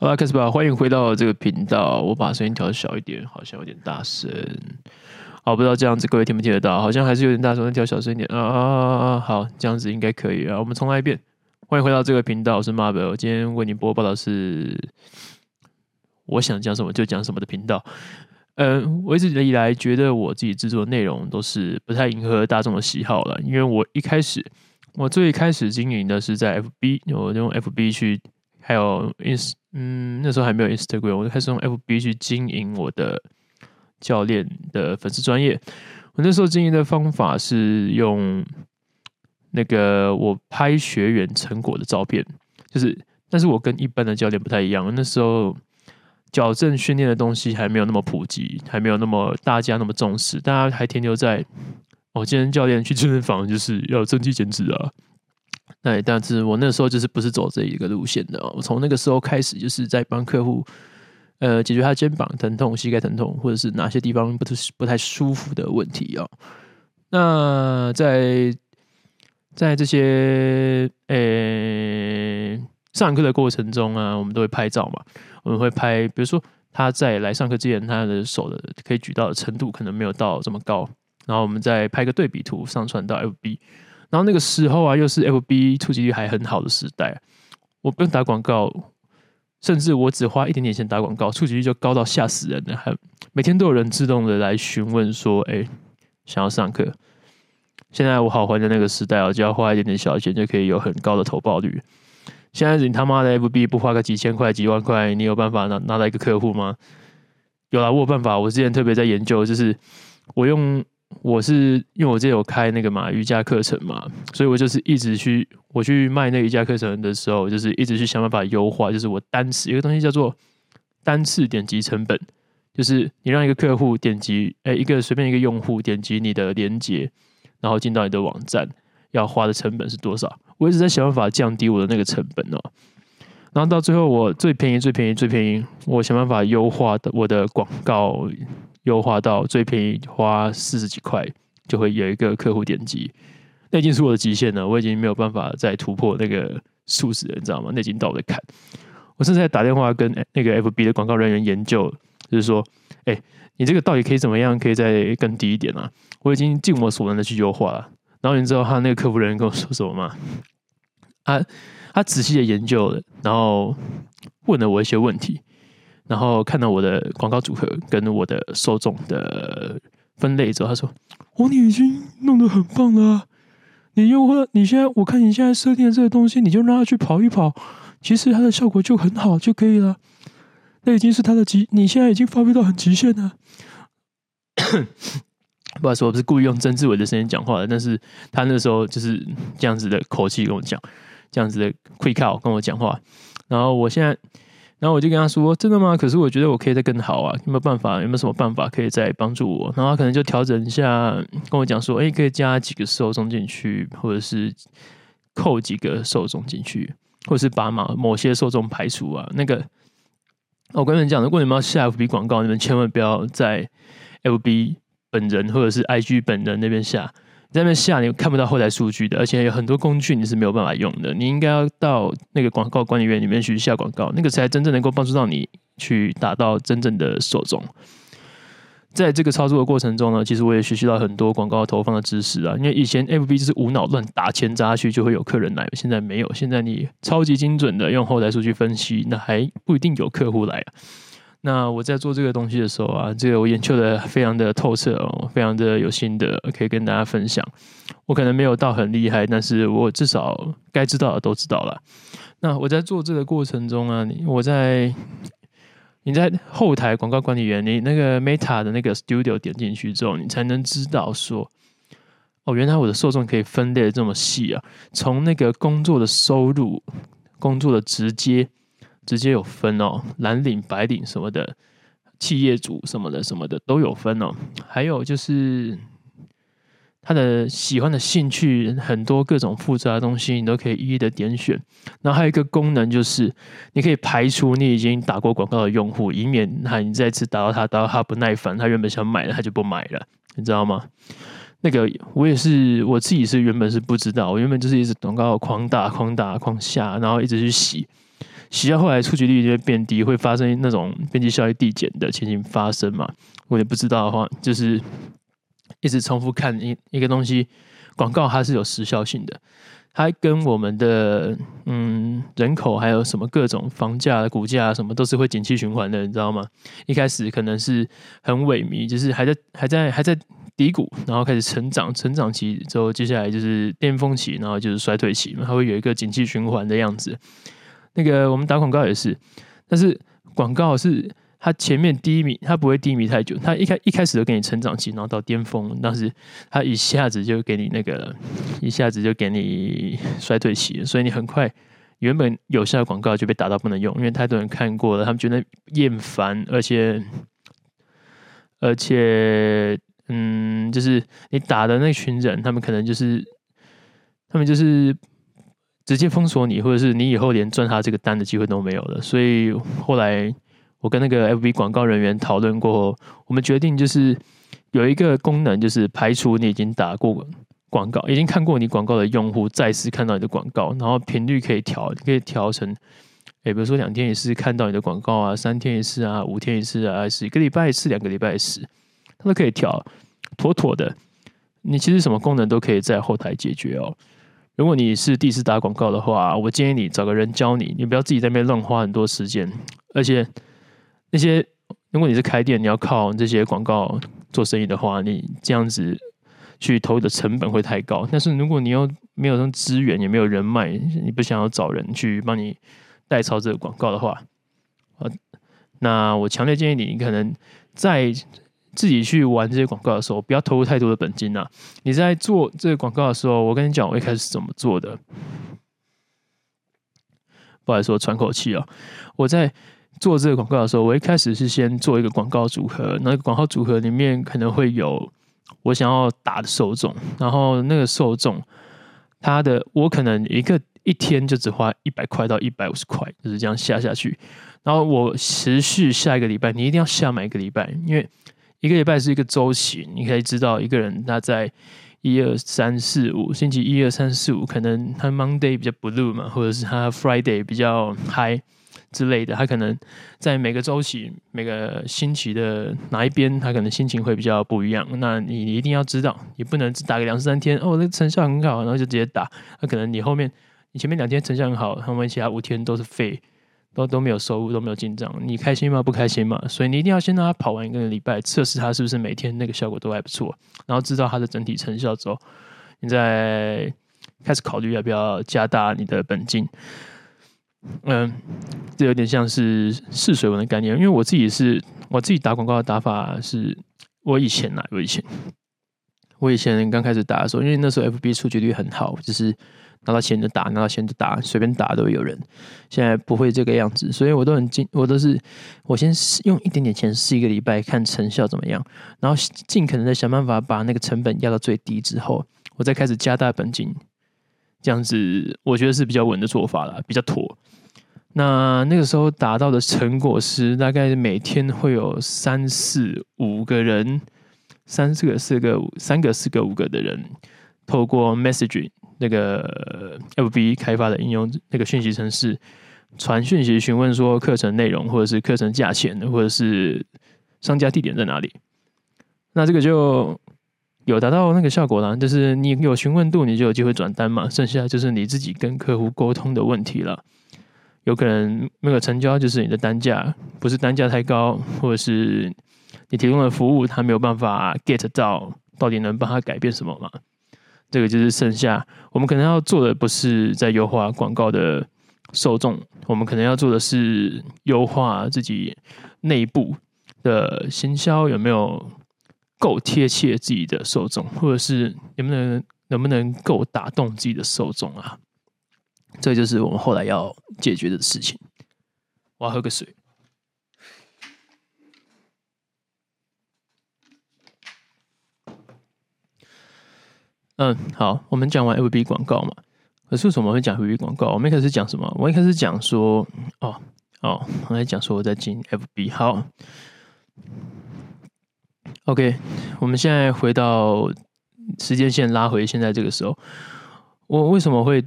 好了，开始吧。欢迎回到这个频道。我把声音调小一点，好像有点大声。好，不知道这样子各位听不听得到？好像还是有点大声，再调小声一点啊啊啊啊！好，这样子应该可以啊。我们重来一遍。欢迎回到这个频道，我是 Marvel。今天为你播报的是我想讲什么就讲什么的频道。嗯、我一直以来觉得我自己制作的内容都是不太迎合大众的喜好了，因为我一开始我最开始经营的是在 FB，我用 FB 去。还有 ins，嗯，那时候还没有 Instagram，我就开始用 FB 去经营我的教练的粉丝专业。我那时候经营的方法是用那个我拍学员成果的照片，就是，但是我跟一般的教练不太一样。那时候矫正训练的东西还没有那么普及，还没有那么大家那么重视，大家还停留在哦，健身教练去健身房就是要增肌减脂啊。对，但是我那时候就是不是走这一个路线的哦。我从那个时候开始，就是在帮客户，呃，解决他肩膀疼痛、膝盖疼痛，或者是哪些地方不是不太舒服的问题哦。那在在这些呃上课的过程中啊，我们都会拍照嘛。我们会拍，比如说他在来上课之前，他的手的可以举到的程度可能没有到这么高，然后我们再拍个对比图上传到 FB。然后那个时候啊，又是 FB 触及率还很好的时代，我不用打广告，甚至我只花一点点钱打广告，触及率就高到吓死人了。还每天都有人自动的来询问说：“哎，想要上课。”现在我好怀念那个时代啊，只要花一点点小钱就可以有很高的投报率。现在你他妈的 FB 不花个几千块、几万块，你有办法拿拿到一个客户吗？有啦，我有办法。我之前特别在研究，就是我用。我是因为我之前有开那个嘛瑜伽课程嘛，所以我就是一直去我去卖那瑜伽课程的时候，就是一直去想办法优化，就是我单次有个东西叫做单次点击成本，就是你让一个客户点击，哎，一个随便一个用户点击你的链接，然后进到你的网站，要花的成本是多少？我一直在想办法降低我的那个成本哦，然后到最后我最便宜最便宜最便宜，我想办法优化的我的广告。优化到最便宜，花四十几块就会有一个客户点击，那已经是我的极限了，我已经没有办法再突破那个数字了，你知道吗？那已经到我的坎。我甚至在打电话跟 那个 FB 的广告人员研究，就是说，哎、你这个到底可以怎么样，可以再更低一点啊？我已经尽我所能的去优化了。然后你知道他那个客服人员跟我说什么吗？他他仔细的研究了，然后问了我一些问题。然后看到我的广告组合跟我的受众的分类之后，他说：“哦，你已经弄得很棒了。你用或你现在，我看你现在设定的这个东西，你就让他去跑一跑，其实它的效果就很好就可以了。那已经是它的极，你现在已经发挥到很极限了。”不好意思，我不是故意用曾志伟的声音讲话的，但是他那时候就是这样子的口气跟我讲，这样子的 quick call 跟我讲话，然后我现在。然后我就跟他说：“真的吗？可是我觉得我可以再更好啊，有没有办法？有没有什么办法可以再帮助我？”然后他可能就调整一下，跟我讲说：“哎，可以加几个受众进去，或者是扣几个受众进去，或者是把某某些受众排除啊。”那个，我跟你们讲，如果你们要下 FB 广告，你们千万不要在 FB 本人或者是 IG 本人那边下。在那边下你看不到后台数据的，而且有很多工具你是没有办法用的。你应该要到那个广告管理员里面去下广告，那个才真正能够帮助到你去达到真正的受众。在这个操作的过程中呢，其实我也学习到很多广告投放的知识啊。因为以前 FB 就是无脑乱打钱砸去就会有客人来，现在没有。现在你超级精准的用后台数据分析，那还不一定有客户来啊。那我在做这个东西的时候啊，这个我研究的非常的透彻哦，非常的有心得，可以跟大家分享。我可能没有到很厉害，但是我至少该知道的都知道了。那我在做这个过程中啊，你我在你在后台广告管理员，你那个 Meta 的那个 Studio 点进去之后，你才能知道说，哦，原来我的受众可以分类的这么细啊，从那个工作的收入、工作的直接。直接有分哦，蓝领、白领什么的，企业主什么的、什么的都有分哦。还有就是他的喜欢的兴趣，很多各种复杂的东西，你都可以一一的点选。然后还有一个功能就是，你可以排除你已经打过广告的用户，以免他你再次打到他，打到他不耐烦，他原本想买的他就不买了，你知道吗？那个我也是，我自己是原本是不知道，我原本就是一直广告狂打、狂打、狂下，然后一直去洗。洗到后来触及率就会变低，会发生那种边际效益递减的情形发生嘛？我也不知道的话，就是一直重复看一一个东西广告，它是有时效性的。它跟我们的嗯人口还有什么各种房价、股价什么都是会景气循环的，你知道吗？一开始可能是很萎靡，就是还在还在还在低谷，然后开始成长，成长期之后接下来就是巅峰期，然后就是衰退期嘛，它会有一个景气循环的样子。那个我们打广告也是，但是广告是。它前面低迷，它不会低迷太久。它一开一开始就给你成长期，然后到巅峰，但是它一下子就给你那个，一下子就给你衰退期，所以你很快原本有效的广告就被打到不能用，因为太多人看过了，他们觉得厌烦，而且而且嗯，就是你打的那群人，他们可能就是他们就是直接封锁你，或者是你以后连赚他这个单的机会都没有了。所以后来。我跟那个 FB 广告人员讨论过后，我们决定就是有一个功能，就是排除你已经打过广告、已经看过你广告的用户再次看到你的广告，然后频率可以调，可以调成，诶，比如说两天一次看到你的广告啊，三天一次啊，五天一次啊，还是一个礼拜一次、两个礼拜一次，它都可以调，妥妥的。你其实什么功能都可以在后台解决哦。如果你是第一次打广告的话，我建议你找个人教你，你不要自己在那边乱花很多时间，而且。那些，如果你是开店，你要靠这些广告做生意的话，你这样子去投的成本会太高。但是如果你又没有什么资源，也没有人脉，你不想要找人去帮你代操这个广告的话，那我强烈建议你，你可能在自己去玩这些广告的时候，不要投入太多的本金啊。你在做这个广告的时候，我跟你讲，我一开始是怎么做的。不好意思，我喘口气啊，我在。做这个广告的时候，我一开始是先做一个广告组合，那个广告组合里面可能会有我想要打的受众，然后那个受众他的我可能一个一天就只花一百块到一百五十块，就是这样下下去，然后我持续下一个礼拜，你一定要下满一个礼拜，因为一个礼拜是一个周期，你可以知道一个人他在一二三四五星期一二三四五，可能他 Monday 比较 blue 嘛，或者是他 Friday 比较 high。之类的，他可能在每个周期、每个星期的哪一边，他可能心情会比较不一样。那你你一定要知道，你不能只打个两三天哦，那个成效很好，然后就直接打。那可能你后面你前面两天成效很好，后面其他五天都是废，都都没有收入，都没有进账。你开心吗？不开心吗？所以你一定要先让他跑完一个礼拜，测试他是不是每天那个效果都还不错，然后知道他的整体成效之后，你再开始考虑要不要加大你的本金。嗯，这有点像是试水文的概念，因为我自己是我自己打广告的打法是，我以前啊，我以前，我以前刚开始打的时候，因为那时候 FB 触及率很好，就是拿到钱就打，拿到钱就打，随便打都会有人。现在不会这个样子，所以我都很尽，我都是我先用一点点钱试一个礼拜，看成效怎么样，然后尽可能的想办法把那个成本压到最低之后，我再开始加大本金。这样子，我觉得是比较稳的做法了，比较妥。那那个时候达到的成果是，大概每天会有三四五个人，三四个、四个、三个、四个、五个的人，透过 Message 那个 FB 开发的应用那个讯息程式，传讯息询问说课程内容，或者是课程价钱，或者是商家地点在哪里。那这个就。有达到那个效果啦，就是你有询问度，你就有机会转单嘛。剩下就是你自己跟客户沟通的问题了。有可能那个成交就是你的单价不是单价太高，或者是你提供的服务他没有办法 get 到，到底能帮他改变什么嘛？这个就是剩下我们可能要做的，不是在优化广告的受众，我们可能要做的是优化自己内部的行销有没有。够贴切自己的受众，或者是能不能能不能够打动自己的受众啊？这就是我们后来要解决的事情。我要喝个水。嗯，好，我们讲完 FB 广告嘛。可是为什么会讲 FB 广告？我们一开始讲什么？我一开始讲说，哦哦，我来讲说我在进 FB。好。OK，我们现在回到时间线拉回现在这个时候，我为什么会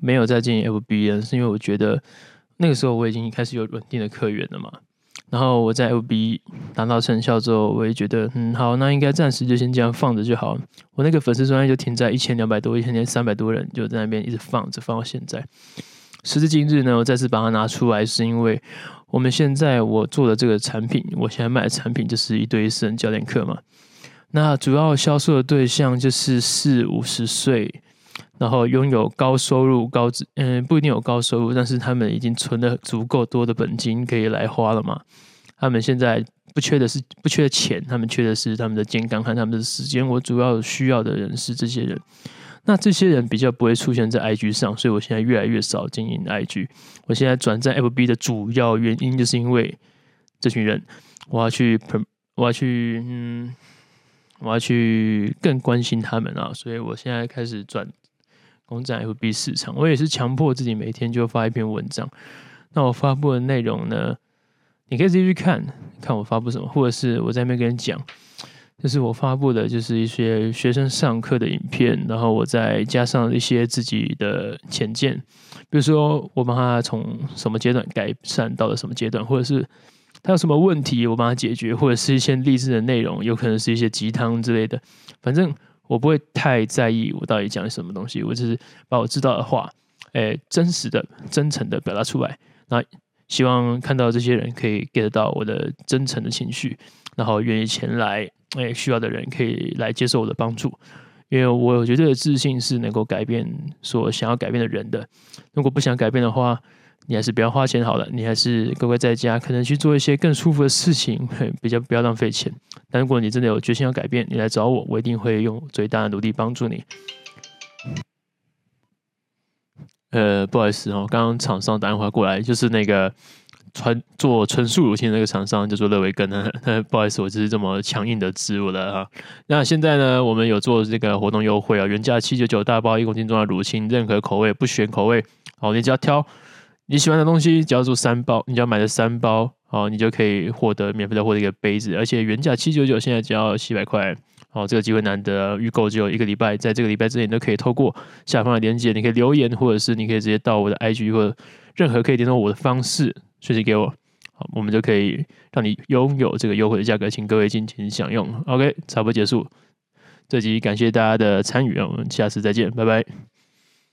没有再进 FB 呢？是因为我觉得那个时候我已经开始有稳定的客源了嘛。然后我在 FB 拿到成效之后，我也觉得，嗯，好，那应该暂时就先这样放着就好。我那个粉丝专业就停在一千两百多，一千三百多人，就在那边一直放着，放到现在。时至今日呢，我再次把它拿出来，是因为我们现在我做的这个产品，我现在卖的产品就是一对一私人教练课嘛。那主要销售的对象就是四五十岁。然后拥有高收入、高资，嗯，不一定有高收入，但是他们已经存了足够多的本金可以来花了嘛。他们现在不缺的是不缺钱，他们缺的是他们的健康和他们的时间。我主要需要的人是这些人。那这些人比较不会出现在 IG 上，所以我现在越来越少经营 IG。我现在转战 FB 的主要原因就是因为这群人，我要去，我要去，嗯，我要去更关心他们啊，所以我现在开始转。攻占 FB 市场，我也是强迫自己每天就发一篇文章。那我发布的内容呢？你可以自己去看看我发布什么，或者是我在那边跟你讲，就是我发布的就是一些学生上课的影片，然后我再加上一些自己的浅见，比如说我帮他从什么阶段改善到了什么阶段，或者是他有什么问题，我帮他解决，或者是一些励志的内容，有可能是一些鸡汤之类的，反正。我不会太在意我到底讲什么东西，我只是把我知道的话，诶，真实的、真诚的表达出来。那希望看到这些人可以 get 到我的真诚的情绪，然后愿意前来，诶，需要的人可以来接受我的帮助。因为我有绝对的自信是能够改变所想要改变的人的。如果不想改变的话，你还是不要花钱好了，你还是乖乖在家，可能去做一些更舒服的事情，比较不要浪费钱。但如果你真的有决心要改变，你来找我，我一定会用最大的努力帮助你。呃，不好意思哦，刚刚厂商打电话过来，就是那个传做纯素乳清的那个厂商，叫做乐维根呢。不好意思，我就是这么强硬的植入了哈。那现在呢，我们有做这个活动优惠啊，原价七九九大包一公斤装的乳清，任何口味不选口味，好，你只要挑。你喜欢的东西，只要做三包，你只要买的三包，哦，你就可以获得免费的获得一个杯子，而且原价七九九，现在只要七百块，哦，这个机会难得，预购只有一个礼拜，在这个礼拜之内，你都可以透过下方的链接，你可以留言，或者是你可以直接到我的 IG 或者任何可以联络我的方式，随时给我，好，我们就可以让你拥有这个优惠的价格，请各位尽情享用。OK，差不多结束，这集感谢大家的参与，我们下次再见，拜拜。